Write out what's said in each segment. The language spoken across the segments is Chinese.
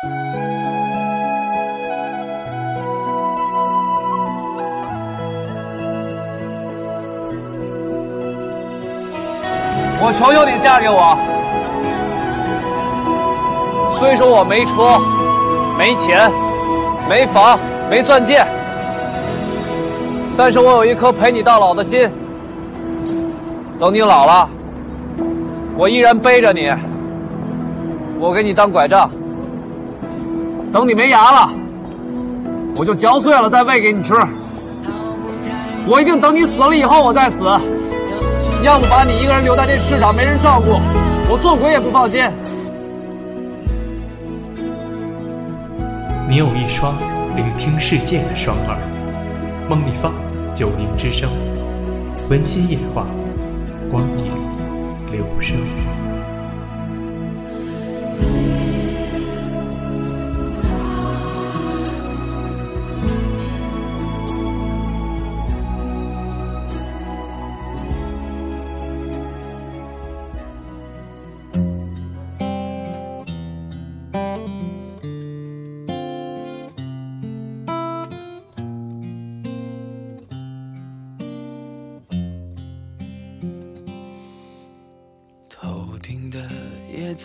我求求你嫁给我。虽说我没车、没钱、没房、没钻戒，但是我有一颗陪你到老的心。等你老了，我依然背着你，我给你当拐杖。等你没牙了，我就嚼碎了再喂给你吃。我一定等你死了以后我再死。要不把你一个人留在这世上没人照顾，我做鬼也不放心。你有一双聆听世界的双耳，梦立方，九零之声，温馨夜话，光影留声。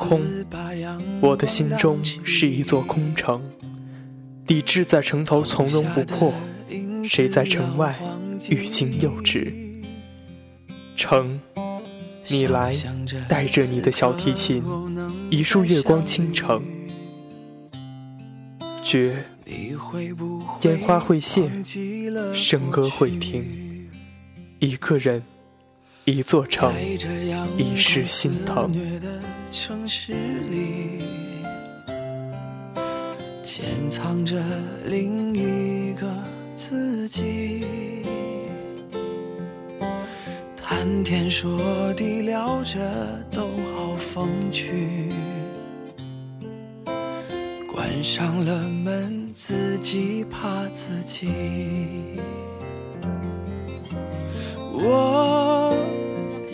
空，我的心中是一座空城。理智在城头从容不迫，谁在城外欲经又止？城，你来，带着你的小提琴，一束月光倾城。绝，烟花会谢，笙歌会停，一个人。一座城，一世心疼。潜藏着另一个自己，谈天说地聊着都好风趣。关上了门，自己怕自己。我。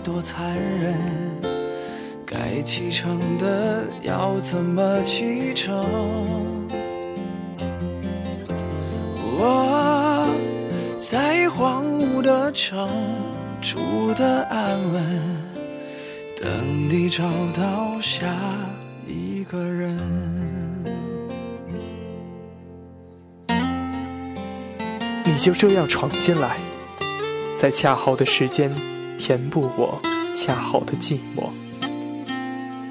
多残忍，该启程的要怎么启程？我在荒芜的城住的安稳，等你找到下一个人。你就这样闯进来，在恰好的时间。填补我恰好的寂寞，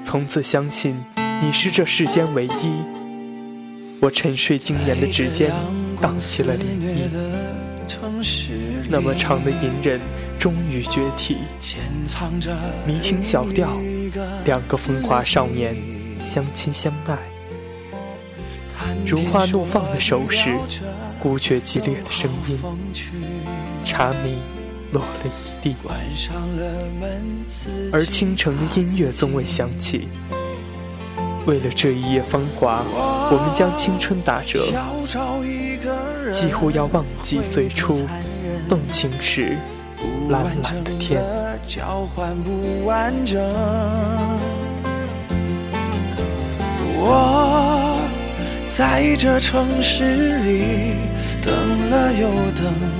从此相信你是这世间唯一。我沉睡经年的指尖荡起了涟漪，那么长的隐忍终于决堤。迷情小调，两个风华少年相亲相爱，如花怒放的手势，孤绝激烈的声音，茶迷落了一。地，而倾城的音乐从未响起。为了这一夜芳华，我们将青春打折，几乎要忘记最初动情时蓝蓝的天。我在这城市里等了又等。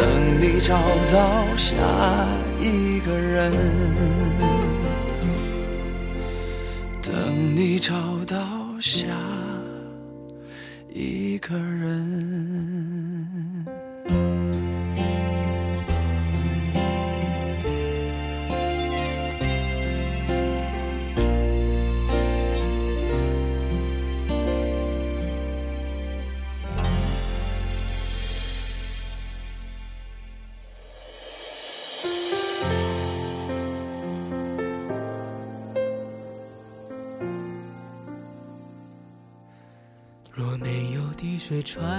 等你找到下一个人，等你找到下。一个人。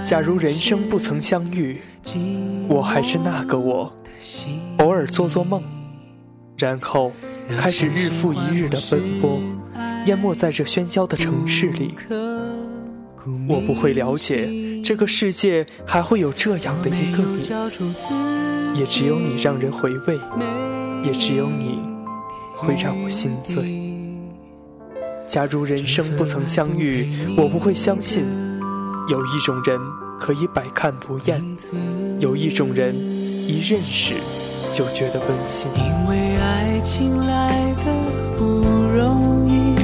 假如人生不曾相遇，我还是那个我，偶尔做做梦，然后开始日复一日的奔波，淹没在这喧嚣的城市里。我不会了解这个世界还会有这样的一个你，也只有你让人回味，也只有你会让我心醉。假如人生不曾相遇，我不会相信。有一种人可以百看不厌，有一种人一认识就觉得温馨。因为爱情来的不容易，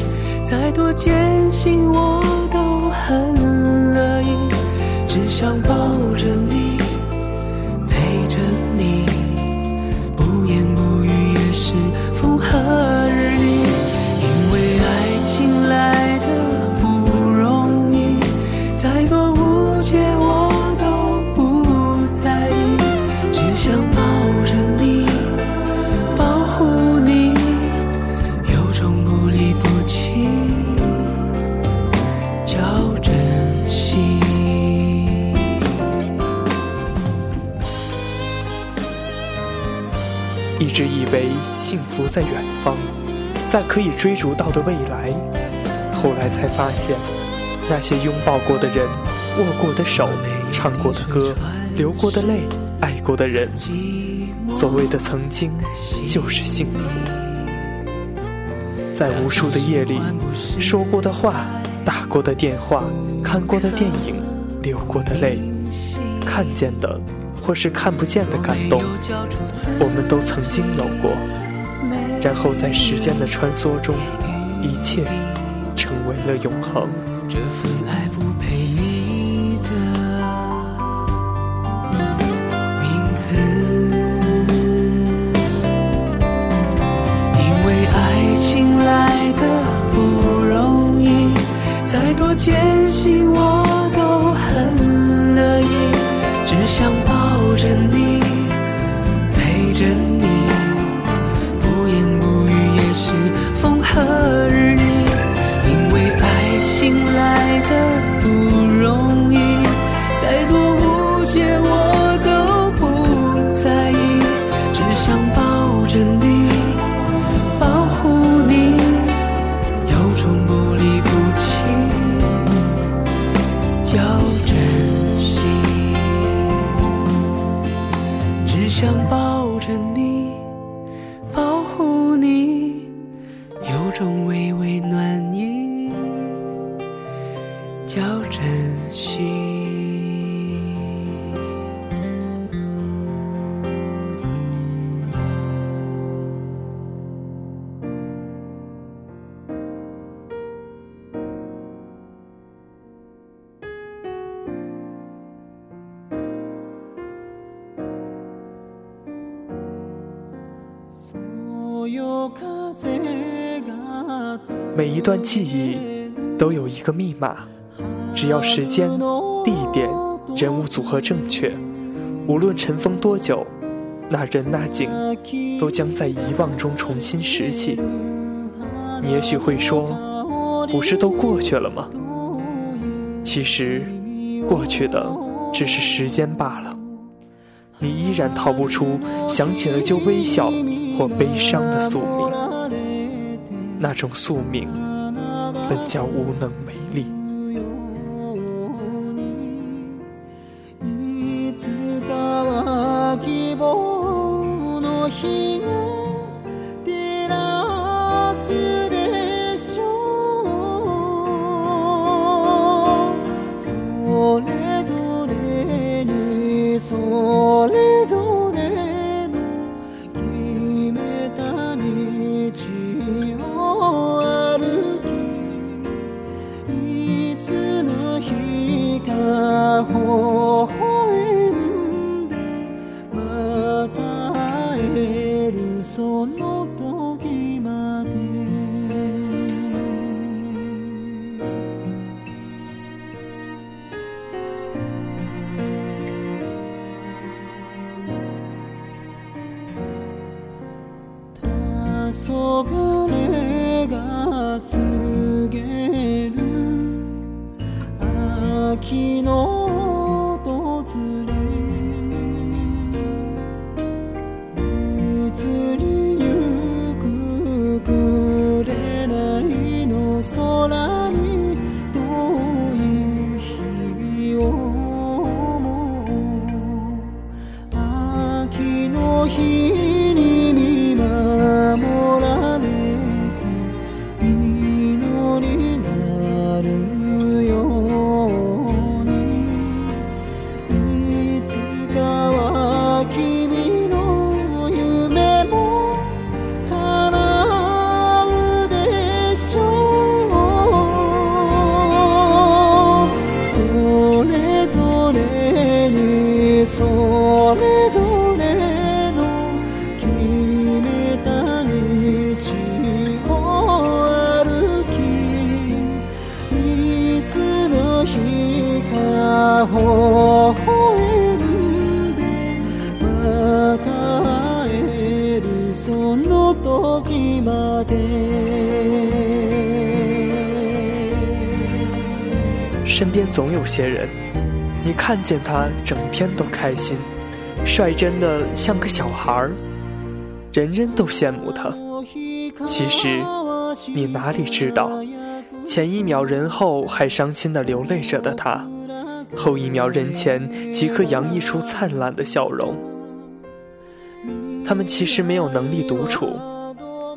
再多艰辛我都很乐意，只想抱着你，陪着你，不言不语也是风和幸福在远方，在可以追逐到的未来，后来才发现。那些拥抱过的人，握过的手，唱过的歌，流过的泪，爱过的人，所谓的曾经，就是幸福。在无数的夜里，说过的话，打过的电话，看过的电影，流过的泪，看见的或是看不见的感动，我们都曾经有过。然后在时间的穿梭中，一切成为了永恒。这份爱不每一段记忆都有一个密码。只要时间、地点、人物组合正确，无论尘封多久，那人那景都将在遗忘中重新拾起。你也许会说，不是都过去了吗？其实，过去的只是时间罢了。你依然逃不出想起了就微笑或悲伤的宿命，那种宿命本叫无能为力。身边总有些人，你看见他整天都开心，率真的像个小孩儿，人人都羡慕他。其实，你哪里知道，前一秒人后还伤心的流泪着的他，后一秒人前即刻洋溢出灿烂的笑容。他们其实没有能力独处，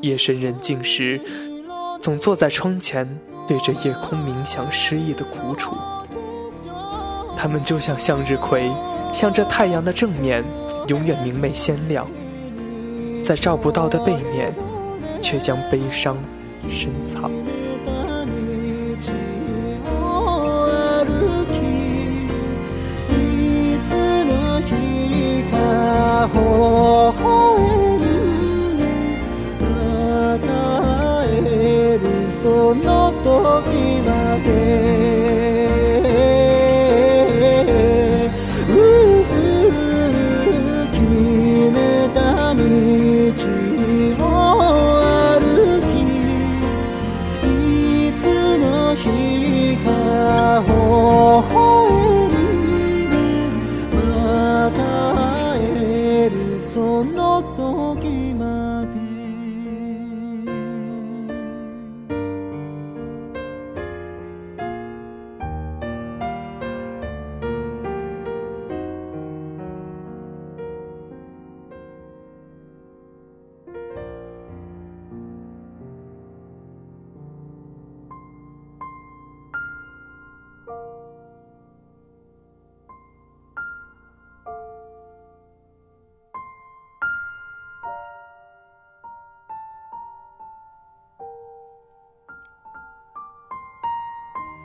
夜深人静时。总坐在窗前，对着夜空冥想失意的苦楚。他们就像向日葵，向着太阳的正面，永远明媚鲜亮；在照不到的背面，却将悲伤深藏。その時まで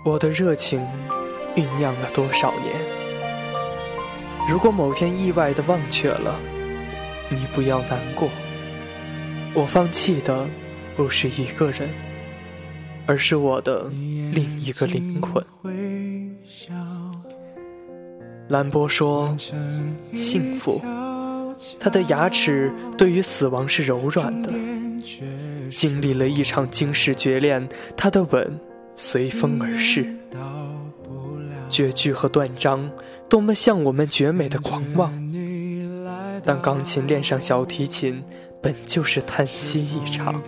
我的热情酝酿了多少年？如果某天意外的忘却了，你不要难过。我放弃的不是一个人，而是我的另一个灵魂。兰波说：“幸福，他的牙齿对于死亡是柔软的。经历了一场惊世绝恋，他的吻。”随风而逝，绝句和断章，多么像我们绝美的狂妄。当钢琴恋上小提琴，本就是叹息一场。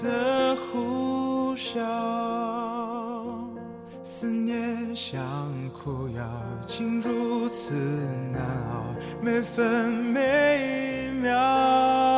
思念像苦药，竟如此难熬，每分每秒。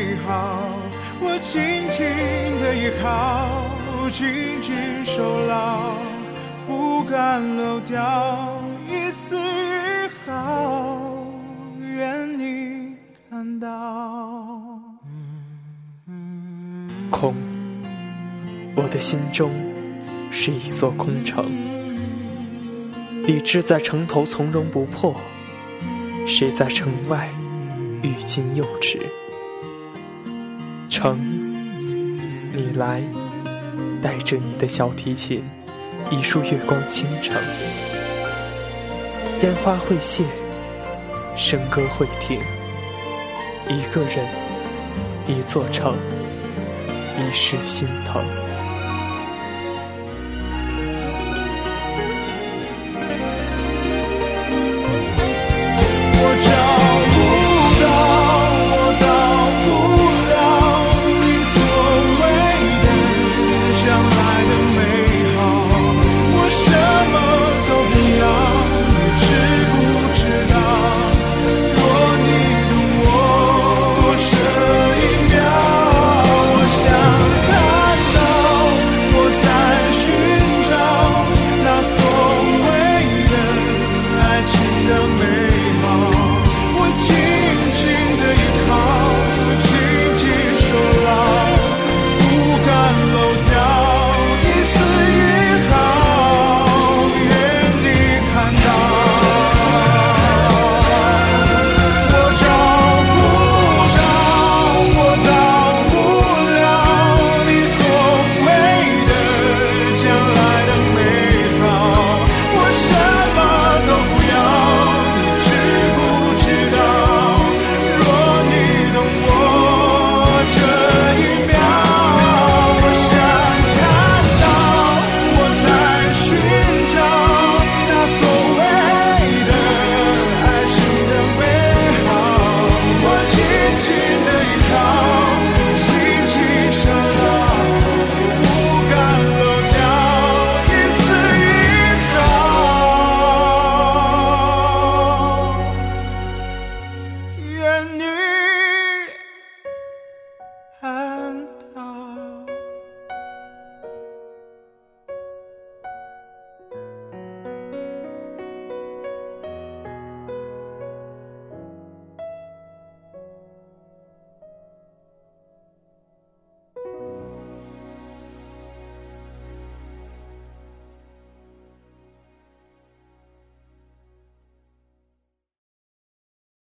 紧紧的依靠，紧紧守牢，不敢漏掉一丝一毫，愿你看到。空，我的心中是一座空城。理智在城头从容不迫，谁在城外欲进又止？城，你来，带着你的小提琴，一束月光倾城。烟花会谢，笙歌会停，一个人，一座城。一世心疼。